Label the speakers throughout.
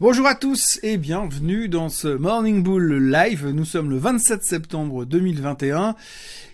Speaker 1: Bonjour à tous et bienvenue dans ce Morning Bull Live. Nous sommes le 27 septembre 2021.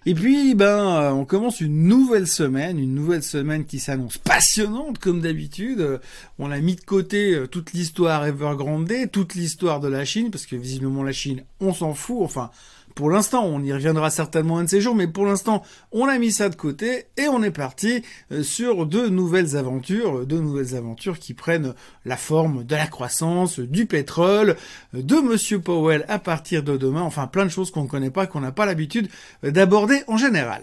Speaker 1: Et puis, ben, on commence une nouvelle semaine, une nouvelle semaine qui s'annonce passionnante comme d'habitude. On a mis de côté euh, toute l'histoire Evergrande, toute l'histoire de la Chine, parce que visiblement la Chine, on s'en fout. Enfin, pour l'instant, on y reviendra certainement un de ces jours, mais pour l'instant, on a mis ça de côté et on est parti euh, sur de nouvelles aventures, de nouvelles aventures qui prennent la forme de la croissance, du pétrole, de Monsieur Powell à partir de demain, enfin plein de choses qu'on ne connaît pas, qu'on n'a pas l'habitude d'aborder en général.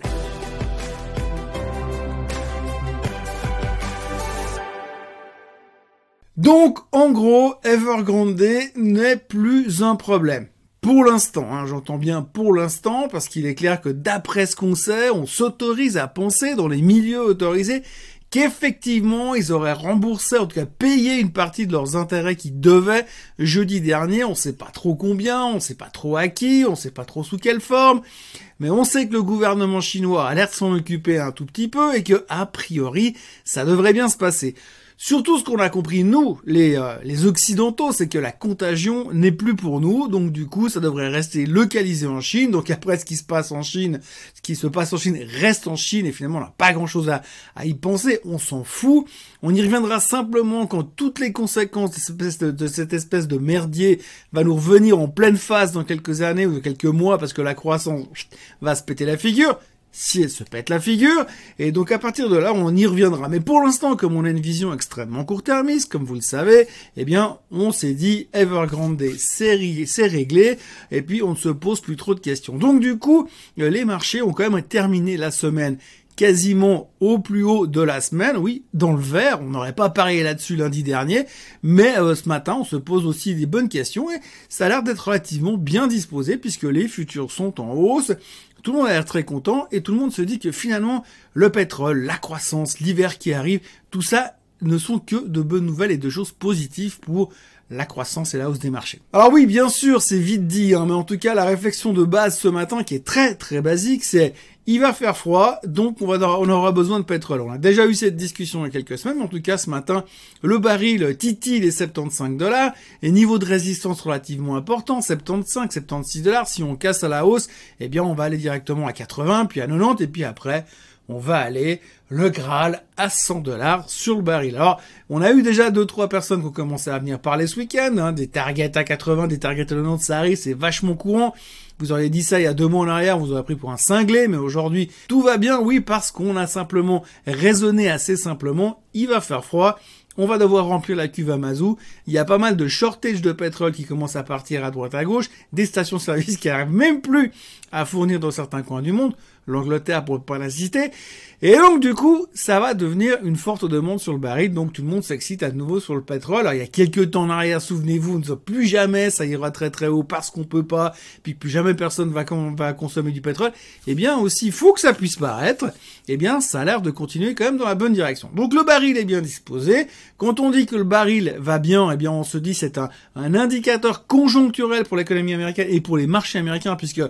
Speaker 1: Donc, en gros, Evergrande n'est plus un problème. Pour l'instant, hein, j'entends bien pour l'instant, parce qu'il est clair que d'après ce qu'on sait, on s'autorise à penser dans les milieux autorisés qu'effectivement ils auraient remboursé, en tout cas payé une partie de leurs intérêts qui devaient jeudi dernier. On sait pas trop combien, on sait pas trop à qui, on sait pas trop sous quelle forme, mais on sait que le gouvernement chinois a l'air de s'en occuper un tout petit peu et que a priori ça devrait bien se passer. Surtout ce qu'on a compris nous, les, euh, les occidentaux, c'est que la contagion n'est plus pour nous, donc du coup ça devrait rester localisé en Chine. Donc après ce qui se passe en Chine, ce qui se passe en Chine reste en Chine et finalement on n'a pas grand chose à, y penser, on s'en fout. On y reviendra simplement quand toutes les conséquences de, de cette espèce de merdier va nous revenir en pleine face dans quelques années ou quelques mois parce que la croissance va se péter la figure si elle se pète la figure, et donc à partir de là, on y reviendra. Mais pour l'instant, comme on a une vision extrêmement court-termiste, comme vous le savez, eh bien, on s'est dit Evergrande, c'est réglé, et puis on ne se pose plus trop de questions. Donc du coup, euh, les marchés ont quand même terminé la semaine quasiment au plus haut de la semaine, oui, dans le vert, on n'aurait pas parié là-dessus lundi dernier, mais euh, ce matin on se pose aussi des bonnes questions. Et ça a l'air d'être relativement bien disposé puisque les futurs sont en hausse, tout le monde a l'air très content et tout le monde se dit que finalement le pétrole, la croissance, l'hiver qui arrive, tout ça ne sont que de bonnes nouvelles et de choses positives pour la croissance et la hausse des marchés. Alors oui, bien sûr, c'est vite dit, hein, mais en tout cas, la réflexion de base ce matin, qui est très très basique, c'est il va faire froid, donc on, aura besoin de pétrole. On a déjà eu cette discussion il y a quelques semaines, en tout cas ce matin, le baril titille les 75 dollars, et niveau de résistance relativement important, 75, 76 dollars. Si on casse à la hausse, eh bien on va aller directement à 80, puis à 90, et puis après, on va aller le Graal à 100 dollars sur le baril. Alors, on a eu déjà deux trois personnes qui ont commencé à venir parler ce week-end, hein, des targets à 80, des targets à 90, ça arrive, c'est vachement courant. Vous auriez dit ça il y a deux mois en arrière, vous auriez pris pour un cinglé, mais aujourd'hui, tout va bien, oui, parce qu'on a simplement raisonné assez simplement, il va faire froid, on va devoir remplir la cuve à Mazou. Il y a pas mal de shortage de pétrole qui commencent à partir à droite à gauche, des stations-service qui arrivent même plus à fournir dans certains coins du monde l'Angleterre pour pas la. Et donc du coup, ça va devenir une forte demande sur le baril, donc tout le monde s'excite à nouveau sur le pétrole. Alors il y a quelques temps en arrière, souvenez-vous, ne plus jamais ça ira très très haut parce qu'on peut pas, puis plus jamais personne va, va consommer du pétrole. Eh bien aussi, faut que ça puisse paraître, eh bien ça a l'air de continuer quand même dans la bonne direction. Donc le baril est bien disposé. Quand on dit que le baril va bien, eh bien on se dit c'est un indicateur conjoncturel pour l'économie américaine et pour les marchés américains, puisque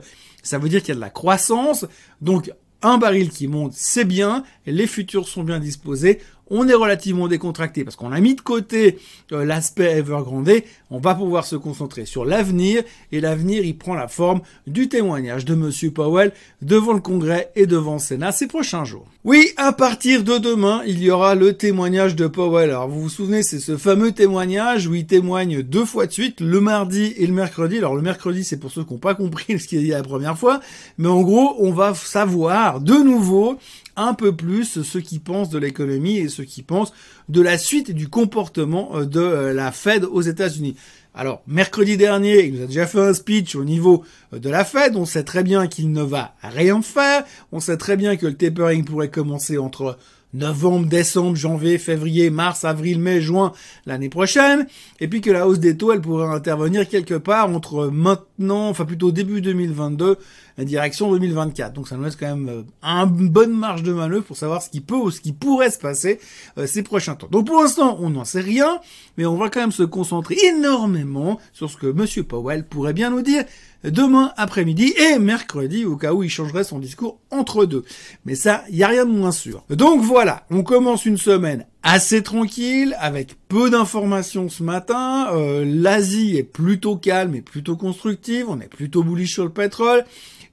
Speaker 1: ça veut dire qu'il y a de la croissance. Donc, un baril qui monte, c'est bien. Les futurs sont bien disposés on est relativement décontracté parce qu'on a mis de côté euh, l'aspect Evergrande, on va pouvoir se concentrer sur l'avenir et l'avenir il prend la forme du témoignage de monsieur Powell devant le Congrès et devant le Sénat ces prochains jours. Oui, à partir de demain, il y aura le témoignage de Powell. Alors vous vous souvenez, c'est ce fameux témoignage où il témoigne deux fois de suite, le mardi et le mercredi. Alors le mercredi, c'est pour ceux qui n'ont pas compris ce qu'il a dit la première fois, mais en gros, on va savoir de nouveau un peu plus ceux qui pensent de l'économie et ceux qui pensent de la suite du comportement euh, de euh, la Fed aux États-Unis. Alors, mercredi dernier, il nous a déjà fait un speech au niveau euh, de la Fed. On sait très bien qu'il ne va rien faire. On sait très bien que le tapering pourrait commencer entre novembre, décembre, janvier, février, mars, avril, mai, juin l'année prochaine, et puis que la hausse des taux, elle pourrait intervenir quelque part entre maintenant, enfin plutôt début 2022, direction 2024. Donc ça nous laisse quand même euh, une bonne marge de manœuvre pour savoir ce qui peut ou ce qui pourrait se passer euh, ces prochains temps. Donc pour l'instant, on n'en sait rien, mais on va quand même se concentrer énormément sur ce que Monsieur Powell pourrait bien nous dire demain après-midi et mercredi au cas où il changerait son discours entre deux. Mais ça, il y a rien de moins sûr. Donc voilà, on commence une semaine assez tranquille, avec peu d'informations ce matin. Euh, L'Asie est plutôt calme et plutôt constructive. On est plutôt bullish sur le pétrole.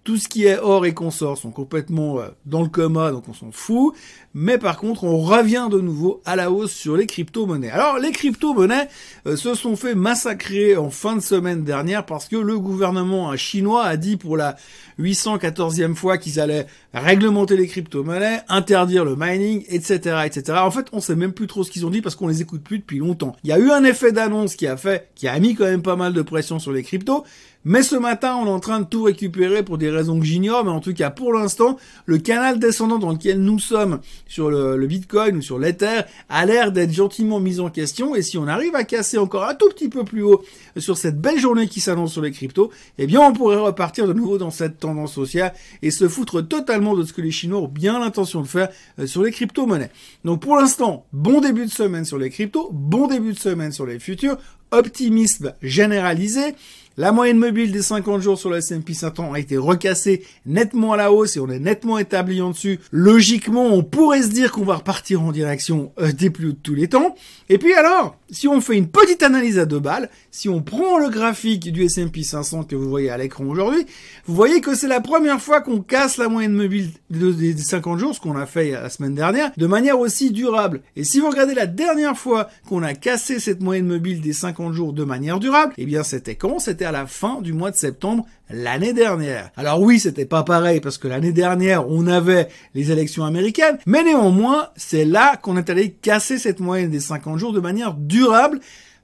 Speaker 1: Tout ce qui est or et consorts sont complètement euh, dans le coma, donc on s'en fout. Mais par contre, on revient de nouveau à la hausse sur les crypto-monnaies. Alors, les crypto-monnaies euh, se sont fait massacrer en fin de semaine dernière parce que le gouvernement chinois a dit pour la 814e fois qu'ils allaient réglementer les crypto-monnaies, interdire le mining, etc., etc. En fait, on sait même plus trop ce qu'ils ont dit parce qu'on les écoute plus depuis longtemps. Il y a eu un effet d'annonce qui a fait, qui a mis quand même pas mal de pression sur les cryptos, mais ce matin, on est en train de tout récupérer pour des raisons que j'ignore, mais en tout cas, pour l'instant, le canal descendant dans lequel nous sommes sur le, Bitcoin ou sur l'Ether a l'air d'être gentiment mis en question. Et si on arrive à casser encore un tout petit peu plus haut sur cette belle journée qui s'annonce sur les cryptos, eh bien, on pourrait repartir de nouveau dans cette tendance sociale et se foutre totalement de ce que les Chinois ont bien l'intention de faire euh, sur les crypto-monnaies. Donc, pour l'instant, bon début de semaine sur les cryptos, bon début de semaine sur les futurs, optimisme généralisé. La moyenne mobile des 50 jours sur le S&P 500 a été recassée nettement à la hausse et on est nettement établi en dessus. Logiquement, on pourrait se dire qu'on va repartir en direction euh, des plus hauts de tous les temps. Et puis alors, si on fait une petite analyse à deux balles, si on prend le graphique du S&P 500 que vous voyez à l'écran aujourd'hui, vous voyez que c'est la première fois qu'on casse la moyenne mobile des 50 jours, ce qu'on a fait la semaine dernière, de manière aussi durable. Et si vous regardez la dernière fois qu'on a cassé cette moyenne mobile des 50 jours de manière durable, eh bien c'était quand? C'était à la fin du mois de septembre l'année dernière. Alors oui, c'était pas pareil parce que l'année dernière, on avait les élections américaines, mais néanmoins, c'est là qu'on est allé casser cette moyenne des 50 jours de manière durable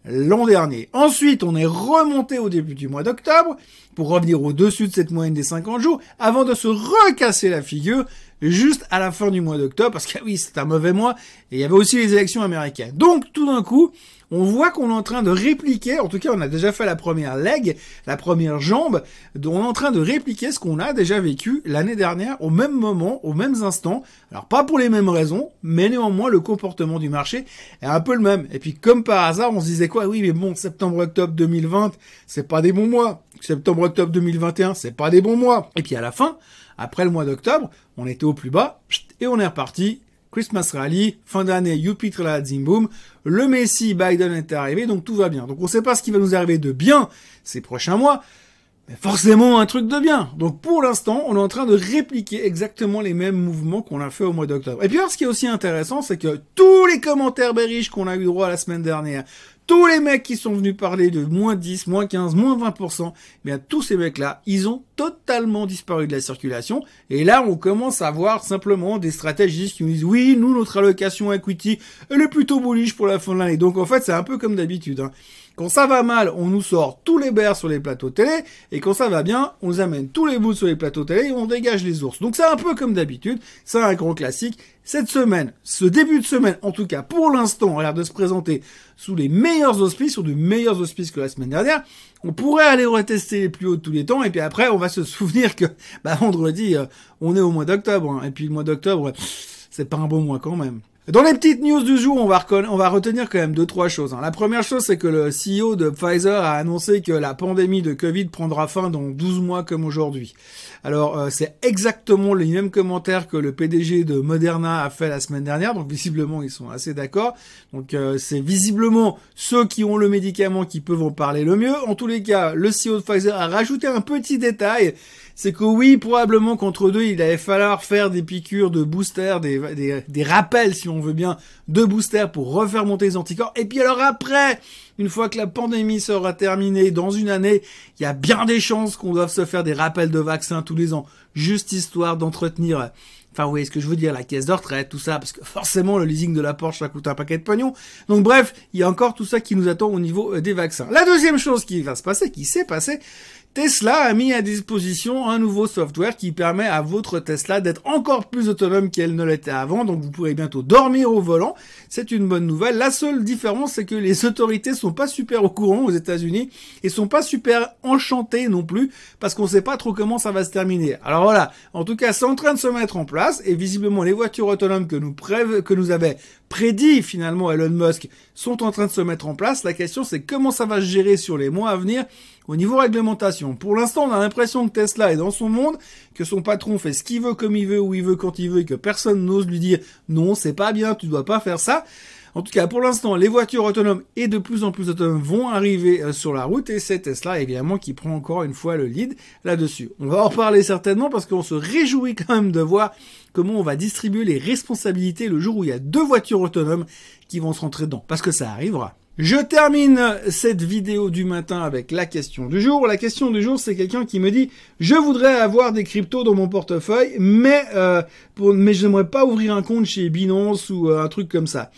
Speaker 1: l'an dernier. Ensuite, on est remonté au début du mois d'octobre pour revenir au-dessus de cette moyenne des 50 jours avant de se recasser la figure juste à la fin du mois d'octobre parce que oui, c'est un mauvais mois et il y avait aussi les élections américaines. Donc tout d'un coup, on voit qu'on est en train de répliquer, en tout cas on a déjà fait la première leg, la première jambe, on est en train de répliquer ce qu'on a déjà vécu l'année dernière au même moment, aux mêmes instants. Alors pas pour les mêmes raisons, mais néanmoins le comportement du marché est un peu le même. Et puis comme par hasard, on se disait quoi? Oui mais bon, septembre-octobre 2020, c'est pas des bons mois. Septembre-octobre 2021, c'est pas des bons mois. Et puis à la fin, après le mois d'octobre, on était au plus bas et on est reparti Christmas Rally, fin d'année, Youpi la Zimboom, le Messi Biden est arrivé, donc tout va bien. Donc on ne sait pas ce qui va nous arriver de bien ces prochains mois, forcément un truc de bien. Donc pour l'instant, on est en train de répliquer exactement les mêmes mouvements qu'on a fait au mois d'octobre. Et puis alors, ce qui est aussi intéressant, c'est que tous les commentaires bearish qu'on a eu droit la semaine dernière, tous les mecs qui sont venus parler de moins 10, moins 15, moins 20%, eh bien tous ces mecs-là, ils ont totalement disparu de la circulation. Et là, on commence à voir simplement des stratégistes qui nous disent oui, nous, notre allocation equity, elle est plutôt bullish pour la fin de l'année. Donc en fait, c'est un peu comme d'habitude. Hein. Quand ça va mal, on nous sort tous les bears sur les plateaux télé, et quand ça va bien, on nous amène tous les bouts sur les plateaux télé et on dégage les ours. Donc c'est un peu comme d'habitude, c'est un grand classique. Cette semaine, ce début de semaine, en tout cas pour l'instant, a l'air de se présenter sous les meilleurs auspices, sur de meilleurs auspices que la semaine dernière. On pourrait aller retester les plus hauts de tous les temps, et puis après, on va se souvenir que bah, vendredi, euh, on est au mois d'octobre, hein. et puis le mois d'octobre, c'est pas un bon mois quand même. Dans les petites news du jour, on va, retenir quand même deux, trois choses. Hein. La première chose, c'est que le CEO de Pfizer a annoncé que la pandémie de Covid prendra fin dans 12 mois comme aujourd'hui. Alors, euh, c'est exactement les mêmes commentaires que le PDG de Moderna a fait la semaine dernière, donc visiblement, ils sont assez d'accord. Donc, euh, c'est visiblement ceux qui ont le médicament qui peuvent en parler le mieux. En tous les cas, le CEO de Pfizer a rajouté un petit détail c'est que oui, probablement qu'entre deux, il allait falloir faire des piqûres de booster, des, des, rappels, si on veut bien, de booster pour refaire monter les anticorps. Et puis alors après, une fois que la pandémie sera terminée dans une année, il y a bien des chances qu'on doive se faire des rappels de vaccins tous les ans, juste histoire d'entretenir Enfin, vous voyez ce que je veux dire, la caisse de retraite, tout ça, parce que forcément, le leasing de la Porsche, ça coûte un paquet de pognon. Donc bref, il y a encore tout ça qui nous attend au niveau euh, des vaccins. La deuxième chose qui va se passer, qui s'est passée, Tesla a mis à disposition un nouveau software qui permet à votre Tesla d'être encore plus autonome qu'elle ne l'était avant. Donc vous pourrez bientôt dormir au volant. C'est une bonne nouvelle. La seule différence, c'est que les autorités sont pas super au courant aux États-Unis et sont pas super enchantées non plus parce qu'on sait pas trop comment ça va se terminer. Alors voilà. En tout cas, c'est en train de se mettre en place. Et visiblement, les voitures autonomes que nous, que nous avait prédit finalement Elon Musk sont en train de se mettre en place. La question, c'est comment ça va se gérer sur les mois à venir au niveau réglementation. Pour l'instant, on a l'impression que Tesla est dans son monde, que son patron fait ce qu'il veut comme il veut, où il veut, quand il veut, et que personne n'ose lui dire non, c'est pas bien, tu dois pas faire ça. En tout cas, pour l'instant, les voitures autonomes et de plus en plus autonomes vont arriver euh, sur la route et c'est Tesla évidemment qui prend encore une fois le lead là-dessus. On va en reparler certainement parce qu'on se réjouit quand même de voir comment on va distribuer les responsabilités le jour où il y a deux voitures autonomes qui vont se rentrer dedans. Parce que ça arrivera. Je termine cette vidéo du matin avec la question du jour. La question du jour, c'est quelqu'un qui me dit je voudrais avoir des cryptos dans mon portefeuille, mais euh, pour, mais pas ouvrir un compte chez Binance ou euh, un truc comme ça.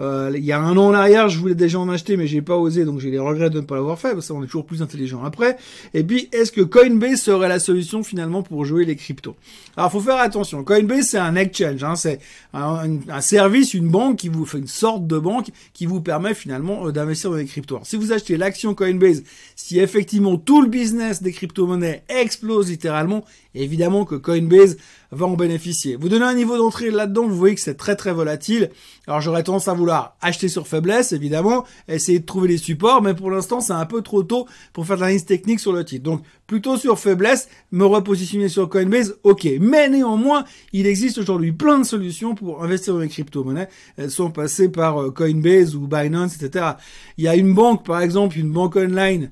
Speaker 1: Euh, il y a un an en arrière, je voulais déjà en acheter, mais j'ai pas osé, donc j'ai les regrets de ne pas l'avoir fait, parce qu'on est toujours plus intelligent après. Et puis, est-ce que Coinbase serait la solution finalement pour jouer les cryptos? Alors, faut faire attention. Coinbase, c'est un exchange, hein, c'est un, service, une banque qui vous fait une sorte de banque qui vous permet finalement euh, d'investir dans les cryptos. si vous achetez l'action Coinbase, si effectivement tout le business des crypto-monnaies explose littéralement, évidemment que Coinbase va en bénéficier. Vous donnez un niveau d'entrée là-dedans, vous voyez que c'est très très volatile. Alors j'aurais tendance à vouloir acheter sur faiblesse, évidemment, essayer de trouver les supports, mais pour l'instant c'est un peu trop tôt pour faire de l'analyse technique sur le titre. Donc plutôt sur faiblesse, me repositionner sur Coinbase, ok. Mais néanmoins, il existe aujourd'hui plein de solutions pour investir dans les crypto-monnaies. Elles sont passées par euh, Coinbase ou Binance, etc. Il y a une banque, par exemple, une banque online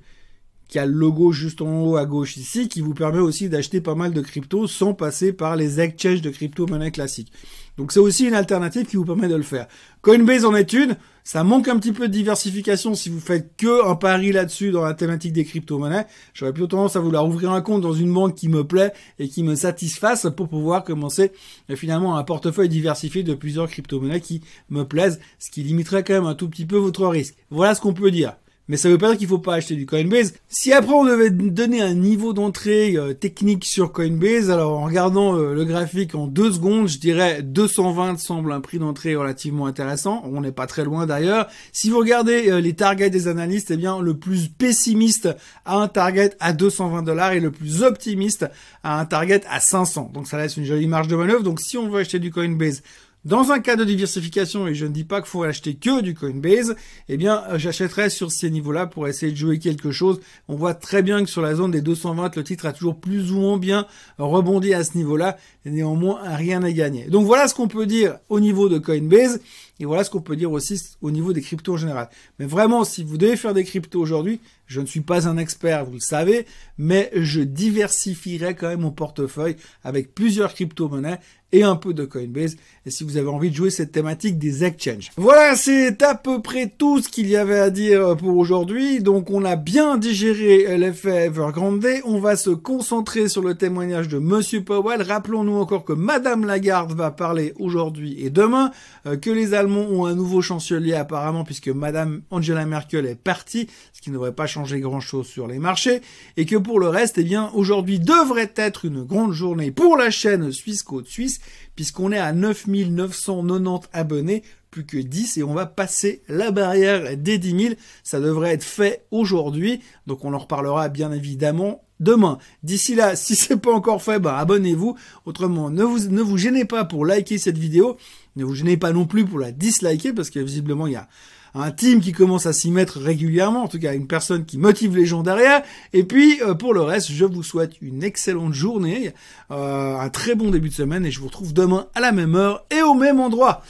Speaker 1: qui a le logo juste en haut à gauche ici, qui vous permet aussi d'acheter pas mal de cryptos sans passer par les exchanges de crypto-monnaies classiques. Donc c'est aussi une alternative qui vous permet de le faire. Coinbase en est une, ça manque un petit peu de diversification si vous faites que un pari là-dessus dans la thématique des crypto-monnaies. J'aurais plutôt tendance à vouloir ouvrir un compte dans une banque qui me plaît et qui me satisfasse pour pouvoir commencer euh, finalement un portefeuille diversifié de plusieurs crypto-monnaies qui me plaisent, ce qui limiterait quand même un tout petit peu votre risque. Voilà ce qu'on peut dire. Mais ça veut pas dire qu'il faut pas acheter du Coinbase. Si après on devait donner un niveau d'entrée euh, technique sur Coinbase, alors en regardant euh, le graphique en deux secondes, je dirais 220 semble un prix d'entrée relativement intéressant. On n'est pas très loin d'ailleurs. Si vous regardez euh, les targets des analystes, eh bien le plus pessimiste a un target à 220 dollars et le plus optimiste a un target à 500. Donc ça laisse une jolie marge de manœuvre. Donc si on veut acheter du Coinbase dans un cas de diversification, et je ne dis pas qu'il faut acheter que du Coinbase, eh bien, euh, j'achèterai sur ces niveaux-là pour essayer de jouer quelque chose. On voit très bien que sur la zone des 220, le titre a toujours plus ou moins bien rebondi à ce niveau-là, néanmoins, rien à gagner. Donc voilà ce qu'on peut dire au niveau de Coinbase, et voilà ce qu'on peut dire aussi au niveau des cryptos en général. Mais vraiment, si vous devez faire des cryptos aujourd'hui, je ne suis pas un expert, vous le savez, mais je diversifierai quand même mon portefeuille avec plusieurs crypto-monnaies et un peu de Coinbase. Et si vous avez envie de jouer cette thématique des exchanges. Voilà, c'est à peu près tout ce qu'il y avait à dire pour aujourd'hui. Donc on a bien digéré l'effet Evergrande. On va se concentrer sur le témoignage de Monsieur Powell. Rappelons-nous encore que Madame Lagarde va parler aujourd'hui et demain, euh, que les Ont un nouveau chancelier apparemment puisque Madame Angela Merkel est partie, ce qui ne devrait pas changer grand-chose sur les marchés, et que pour le reste, eh bien, aujourd'hui devrait être une grande journée pour la chaîne Suisse Côte Suisse puisqu'on est à 9990 abonnés, plus que 10 et on va passer la barrière des 10 000. Ça devrait être fait aujourd'hui, donc on en reparlera bien évidemment demain. D'ici là, si c'est pas encore fait, bah abonnez-vous. Autrement, ne vous, ne vous gênez pas pour liker cette vidéo, ne vous gênez pas non plus pour la disliker parce que visiblement il y a un team qui commence à s'y mettre régulièrement, en tout cas une personne qui motive les gens derrière. Et puis euh, pour le reste, je vous souhaite une excellente journée, euh, un très bon début de semaine et je vous retrouve demain à la même heure et au même endroit.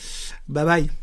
Speaker 1: Bye bye.